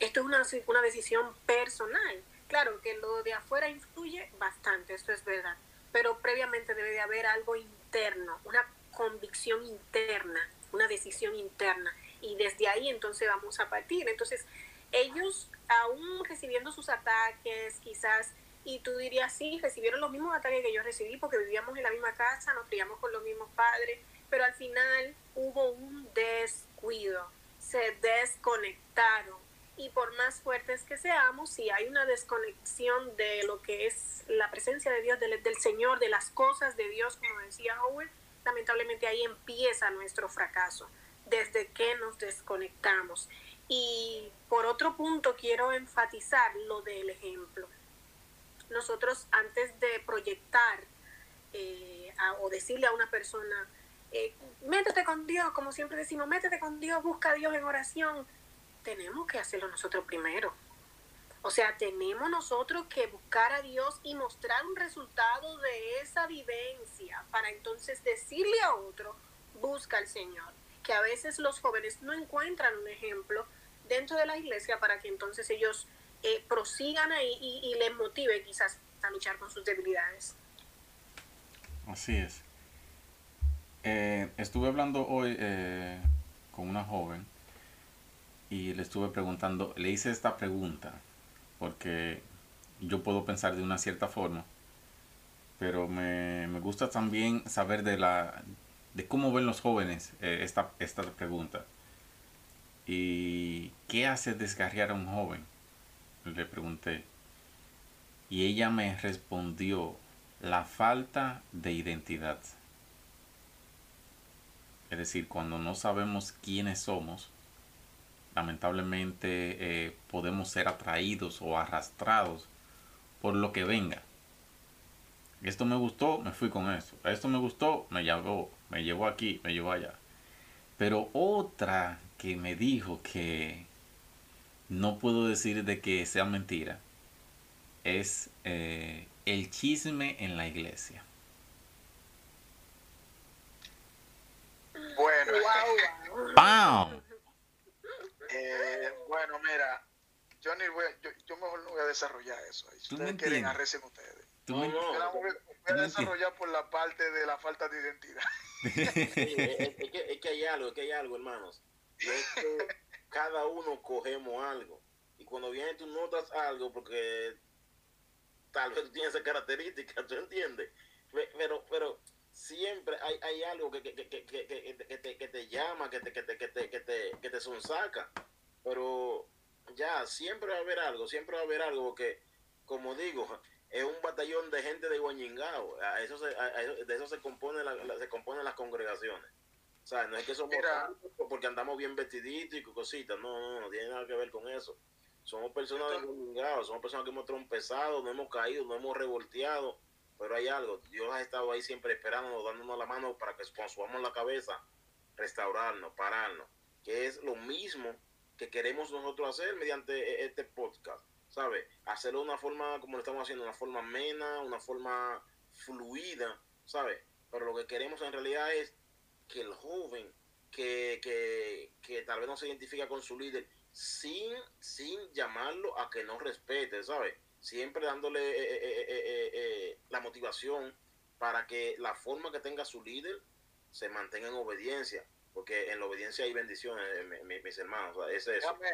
Esto es una, una decisión personal. Claro que lo de afuera influye bastante, esto es verdad, pero previamente debe de haber algo interno, una convicción interna, una decisión interna, y desde ahí entonces vamos a partir. Entonces, ellos aún recibiendo sus ataques, quizás, y tú dirías, sí, recibieron los mismos ataques que yo recibí porque vivíamos en la misma casa, nos criamos con los mismos padres, pero al final hubo un descuido, se desconectaron y por más fuertes que seamos, si hay una desconexión de lo que es la presencia de Dios, del, Señor, de las cosas de Dios, como decía Howard, lamentablemente ahí empieza nuestro fracaso, desde que nos desconectamos. Y por otro punto quiero enfatizar lo del ejemplo. Nosotros antes de proyectar eh, o decirle a una persona, eh, métete con Dios, como siempre decimos, métete con Dios, busca a Dios en oración, tenemos que hacerlo nosotros primero. O sea, tenemos nosotros que buscar a Dios y mostrar un resultado de esa vivencia para entonces decirle a otro, busca al Señor. Que a veces los jóvenes no encuentran un ejemplo dentro de la iglesia para que entonces ellos eh, prosigan ahí y, les motive quizás a luchar con sus debilidades. Así es. Eh, estuve hablando hoy eh, con una joven y le estuve preguntando, le hice esta pregunta, porque yo puedo pensar de una cierta forma, pero me, me gusta también saber de la de cómo ven los jóvenes esta, esta pregunta. ¿Y qué hace desgarriar a un joven? Le pregunté. Y ella me respondió, la falta de identidad. Es decir, cuando no sabemos quiénes somos, lamentablemente eh, podemos ser atraídos o arrastrados por lo que venga. Esto me gustó, me fui con esto. Esto me gustó, me llevó, me llevó aquí, me llevó allá. Pero otra que me dijo que no puedo decir de que sea mentira es eh, el chisme en la iglesia. Bueno, ¡Bam! Eh, bueno, mira, yo, ni voy, yo, yo, mejor no voy a desarrollar eso. Si ustedes quieren, arrecen ustedes. ¿Tú no, no, voy, a desarrollar por la parte de la falta de identidad. es, que, es, que, hay algo, es que hay algo, hermanos. cada uno cogemos algo. Y cuando viene tú notas algo, porque tal vez tú tienes esa característica, ¿tú entiendes? Pero, pero siempre hay, hay algo que, que, que, que, te, que te llama, que te, que te, que te, que te, que te sonsaca. Pero ya, siempre va a haber algo, siempre va a haber algo que, como digo, es un batallón de gente de Guañingao. eso se, de eso se compone la, se componen las congregaciones. O sea, no es que somos porque andamos bien vestiditos y cositas, no, no, no tiene nada que ver con eso. Somos personas de somos personas que hemos trompezado, no hemos caído, no hemos revolteado, pero hay algo, Dios ha estado ahí siempre esperándonos, dándonos la mano para que subamos la cabeza, restaurarnos, pararnos, que es lo mismo que queremos nosotros hacer mediante e, este podcast, ¿sabes? Hacerlo de una forma, como lo estamos haciendo, una forma amena, una forma fluida, ¿sabes? Pero lo que queremos en realidad es que el joven que, que, tal vez no se identifica con su líder, sin, sin llamarlo a que no respete, ¿sabes? Siempre dándole eh, eh, eh, la motivación para que la forma que tenga su líder se mantenga en obediencia, porque en la obediencia hay bendiciones, mis hermanos, es eso. Déjame,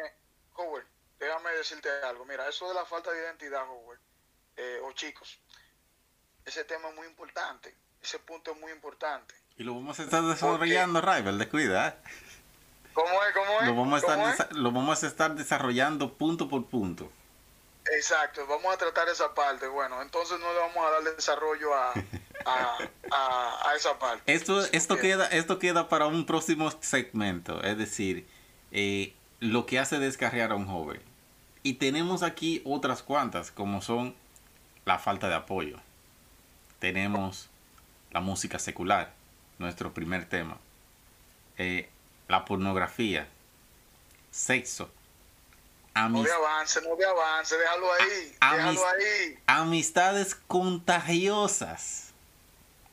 Howard, déjame decirte algo, mira, eso de la falta de identidad, Howard, o chicos, ese tema es muy importante, ese punto es muy importante y lo vamos a estar desarrollando, Rival, descuida. ¿eh? ¿Cómo es? ¿Cómo es? Lo vamos, a estar lo vamos a estar desarrollando punto por punto. Exacto, vamos a tratar esa parte. Bueno, entonces no le vamos a dar desarrollo a, a, esa parte. Esto, esto, queda, esto queda para un próximo segmento, es decir, eh, lo que hace descarriar a un joven. Y tenemos aquí otras cuantas, como son la falta de apoyo. Tenemos la música secular nuestro primer tema. Eh, la pornografía, sexo, no de avance, no de avance, déjalo ahí, déjalo ahí. Amistades contagiosas.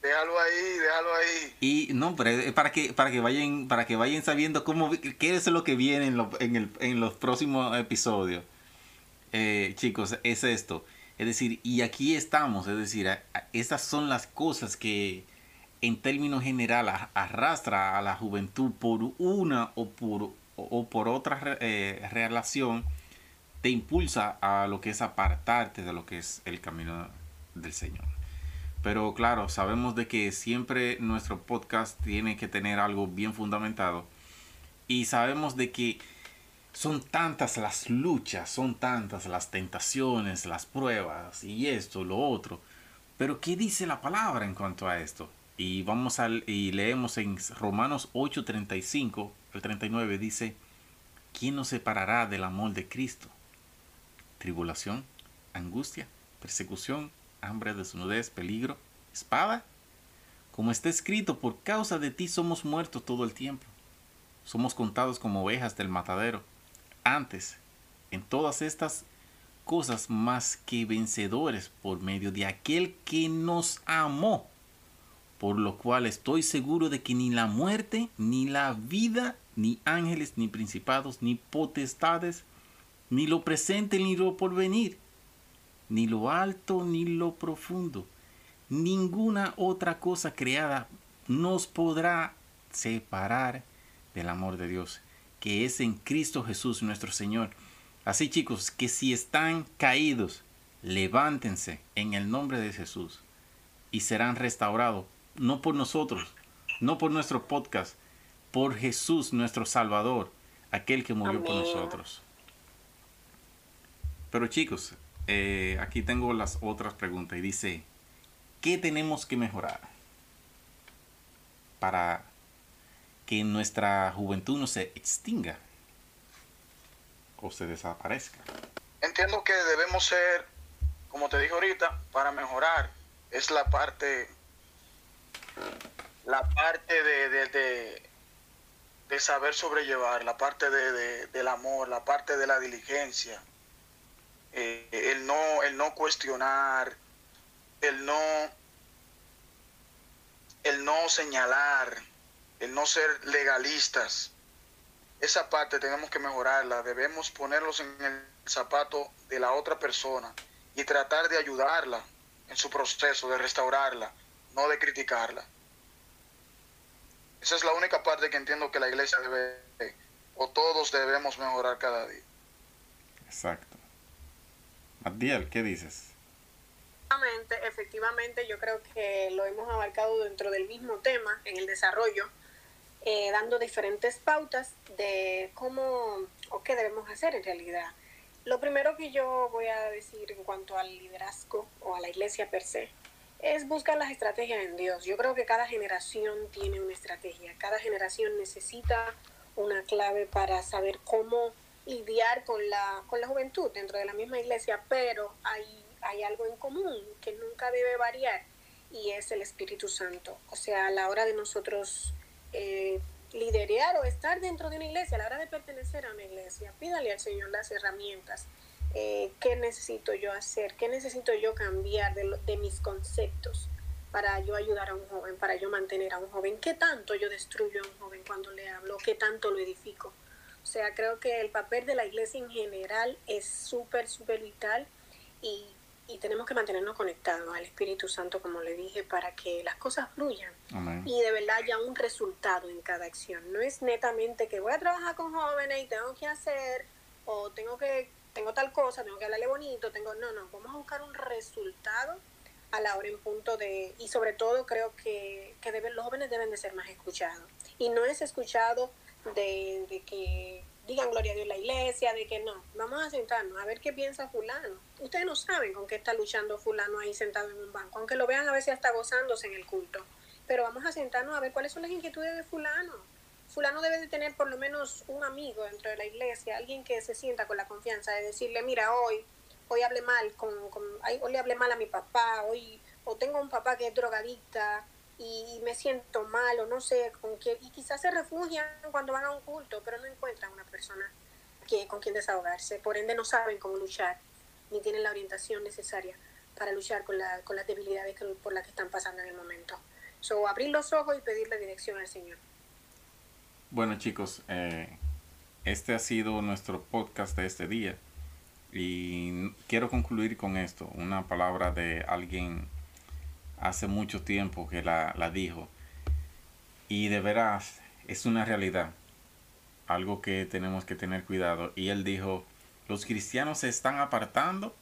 Déjalo ahí, déjalo ahí. Y no, pero para que para que vayan para que vayan sabiendo cómo qué es lo que viene en, en, el, en los próximos episodios. Eh, chicos, es esto. Es decir, y aquí estamos, es decir, estas son las cosas que en términos generales arrastra a la juventud por una o por, o por otra eh, relación, te impulsa a lo que es apartarte de lo que es el camino del Señor. Pero claro, sabemos de que siempre nuestro podcast tiene que tener algo bien fundamentado y sabemos de que son tantas las luchas, son tantas las tentaciones, las pruebas y esto, lo otro. Pero ¿qué dice la palabra en cuanto a esto? Y vamos al y leemos en Romanos 8:35 el 39 dice, ¿quién nos separará del amor de Cristo? Tribulación, angustia, persecución, hambre, desnudez, peligro, espada. Como está escrito, por causa de ti somos muertos todo el tiempo. Somos contados como ovejas del matadero. Antes, en todas estas cosas más que vencedores por medio de aquel que nos amó por lo cual estoy seguro de que ni la muerte, ni la vida, ni ángeles, ni principados, ni potestades, ni lo presente, ni lo porvenir, ni lo alto, ni lo profundo, ninguna otra cosa creada nos podrá separar del amor de Dios, que es en Cristo Jesús nuestro Señor. Así chicos, que si están caídos, levántense en el nombre de Jesús y serán restaurados, no por nosotros, no por nuestro podcast, por Jesús nuestro Salvador, aquel que murió por nosotros. Pero chicos, eh, aquí tengo las otras preguntas y dice, ¿qué tenemos que mejorar para que nuestra juventud no se extinga o se desaparezca? Entiendo que debemos ser, como te dije ahorita, para mejorar, es la parte, la parte de, de, saber sobrellevar, la parte de, del amor, la parte de la diligencia, eh, el, no, el no cuestionar, el no, el no señalar, el no ser legalistas. Esa parte tenemos que mejorarla, debemos ponerlos en el zapato de la otra persona y tratar de ayudarla en su proceso, de restaurarla, no de criticarla. Esa es la única parte que entiendo que la iglesia debe, o todos debemos mejorar cada día. Exacto. Abdiel, ¿qué dices? Efectivamente, yo creo que lo hemos abarcado dentro del mismo tema en el desarrollo, eh, dando diferentes pautas de cómo o qué debemos hacer en realidad. Lo primero que yo voy a decir en cuanto al liderazgo o a la iglesia per se es buscar las estrategias en Dios. Yo creo que cada generación tiene una estrategia, cada generación necesita una clave para saber cómo lidiar con la, con la juventud dentro de la misma iglesia, pero hay, hay algo en común que nunca debe variar y es el Espíritu Santo. O sea, a la hora de nosotros eh, o estar dentro de una iglesia, a la hora de pertenecer a una iglesia, pídale al Señor las herramientas. Eh, ¿Qué necesito yo hacer? ¿Qué necesito yo cambiar de, de mis conceptos para yo ayudar a un joven, para yo mantener a un joven? ¿Qué tanto yo destruyo a un joven cuando le hablo? ¿Qué tanto lo edifico? O sea, creo que el papel de la iglesia en general es súper, súper vital y, tenemos que mantenernos conectados al Espíritu Santo, como le dije, para que las cosas fluyan y de verdad haya un resultado en cada acción. No es netamente que voy a trabajar con jóvenes y tengo que hacer o tengo que tengo tal cosa, tengo que hablarle bonito, tengo no, no, vamos a buscar un resultado a la hora en punto de y sobre todo creo que, que deben, los jóvenes deben de ser más escuchados y no es escuchado de, que digan gloria a Dios la iglesia, de que no, vamos a sentarnos a ver qué piensa fulano. Ustedes no saben con qué está luchando fulano ahí sentado en un banco, aunque lo vean a veces hasta gozándose en el culto. Pero vamos a sentarnos a ver cuáles son las inquietudes de fulano. Fulano debe de tener por lo menos un amigo dentro de la iglesia, alguien que se sienta con la confianza de decirle, mira, hoy, hoy hablé mal con, hoy le hablé mal a mi papá, hoy, o tengo un papá que es drogadicta, y me siento mal o no sé con qué, y quizás se refugian cuando van a un culto, pero no encuentran una persona que, con quien desahogarse, por ende no saben cómo luchar, ni tienen la orientación necesaria para luchar con, la, con las debilidades por las que están pasando en el momento. So, abrir los ojos y pedirle dirección al Señor. Bueno chicos, eh, este ha sido nuestro podcast de este día y quiero concluir con esto, una palabra de alguien hace mucho tiempo que la, dijo. Y de veras es una realidad, algo que tenemos que tener cuidado. Y él dijo, los cristianos se están apartando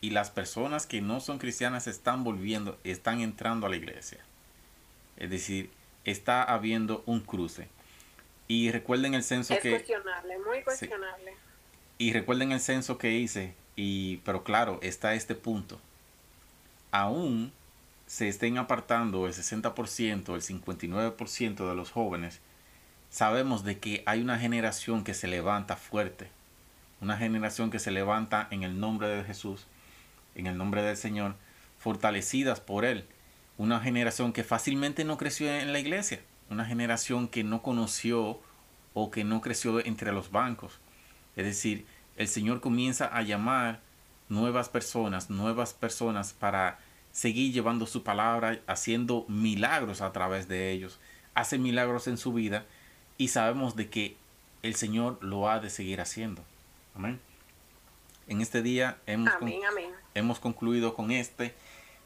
y las personas que no son cristianas están volviendo, están entrando a la iglesia. Es decir, está habiendo un cruce. Y recuerden el censo es que... cuestionable, muy cuestionable. Y recuerden el censo que hice, y, pero claro, está este punto. Aún se estén apartando el 60%, el 59% de los jóvenes, sabemos de que hay una generación que se levanta fuerte, una generación que se levanta en el nombre de Jesús, en el nombre del Señor, fortalecidas por Él, una generación que fácilmente no creció en la iglesia, una generación que no conoció o que no creció entre los bancos. Es decir, el Señor comienza a llamar nuevas personas, nuevas personas para seguir llevando su palabra, haciendo milagros a través de ellos. Hace milagros en su vida y sabemos de que el Señor lo ha de seguir haciendo. Amén. En este día hemos, hemos concluido con este,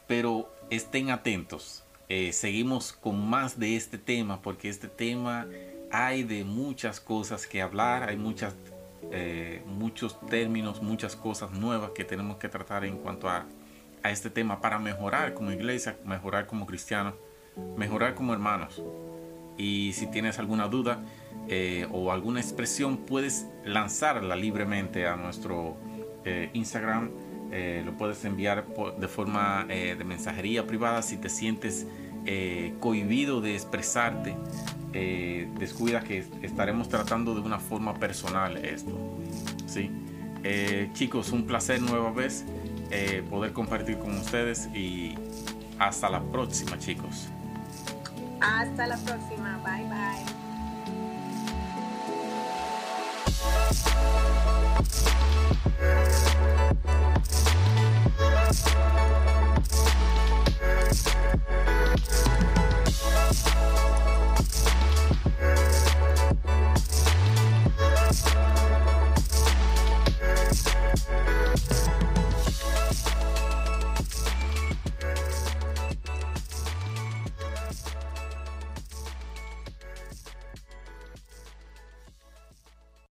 pero estén atentos. Eh, seguimos con más de este tema porque este tema hay de muchas cosas que hablar, hay muchas, eh, muchos términos, muchas cosas nuevas que tenemos que tratar en cuanto a, a este tema para mejorar como iglesia, mejorar como cristianos, mejorar como hermanos. Y si tienes alguna duda eh, o alguna expresión, puedes lanzarla libremente a nuestro eh, lo puedes enviar de forma de mensajería privada si te sientes cohibido de expresarte eh, descuida que estaremos tratando de una forma personal esto. ¿sí? Eh, chicos, un placer nueva vez eh, poder compartir con ustedes y hasta la próxima chicos. Hasta la próxima, bye bye. Pod.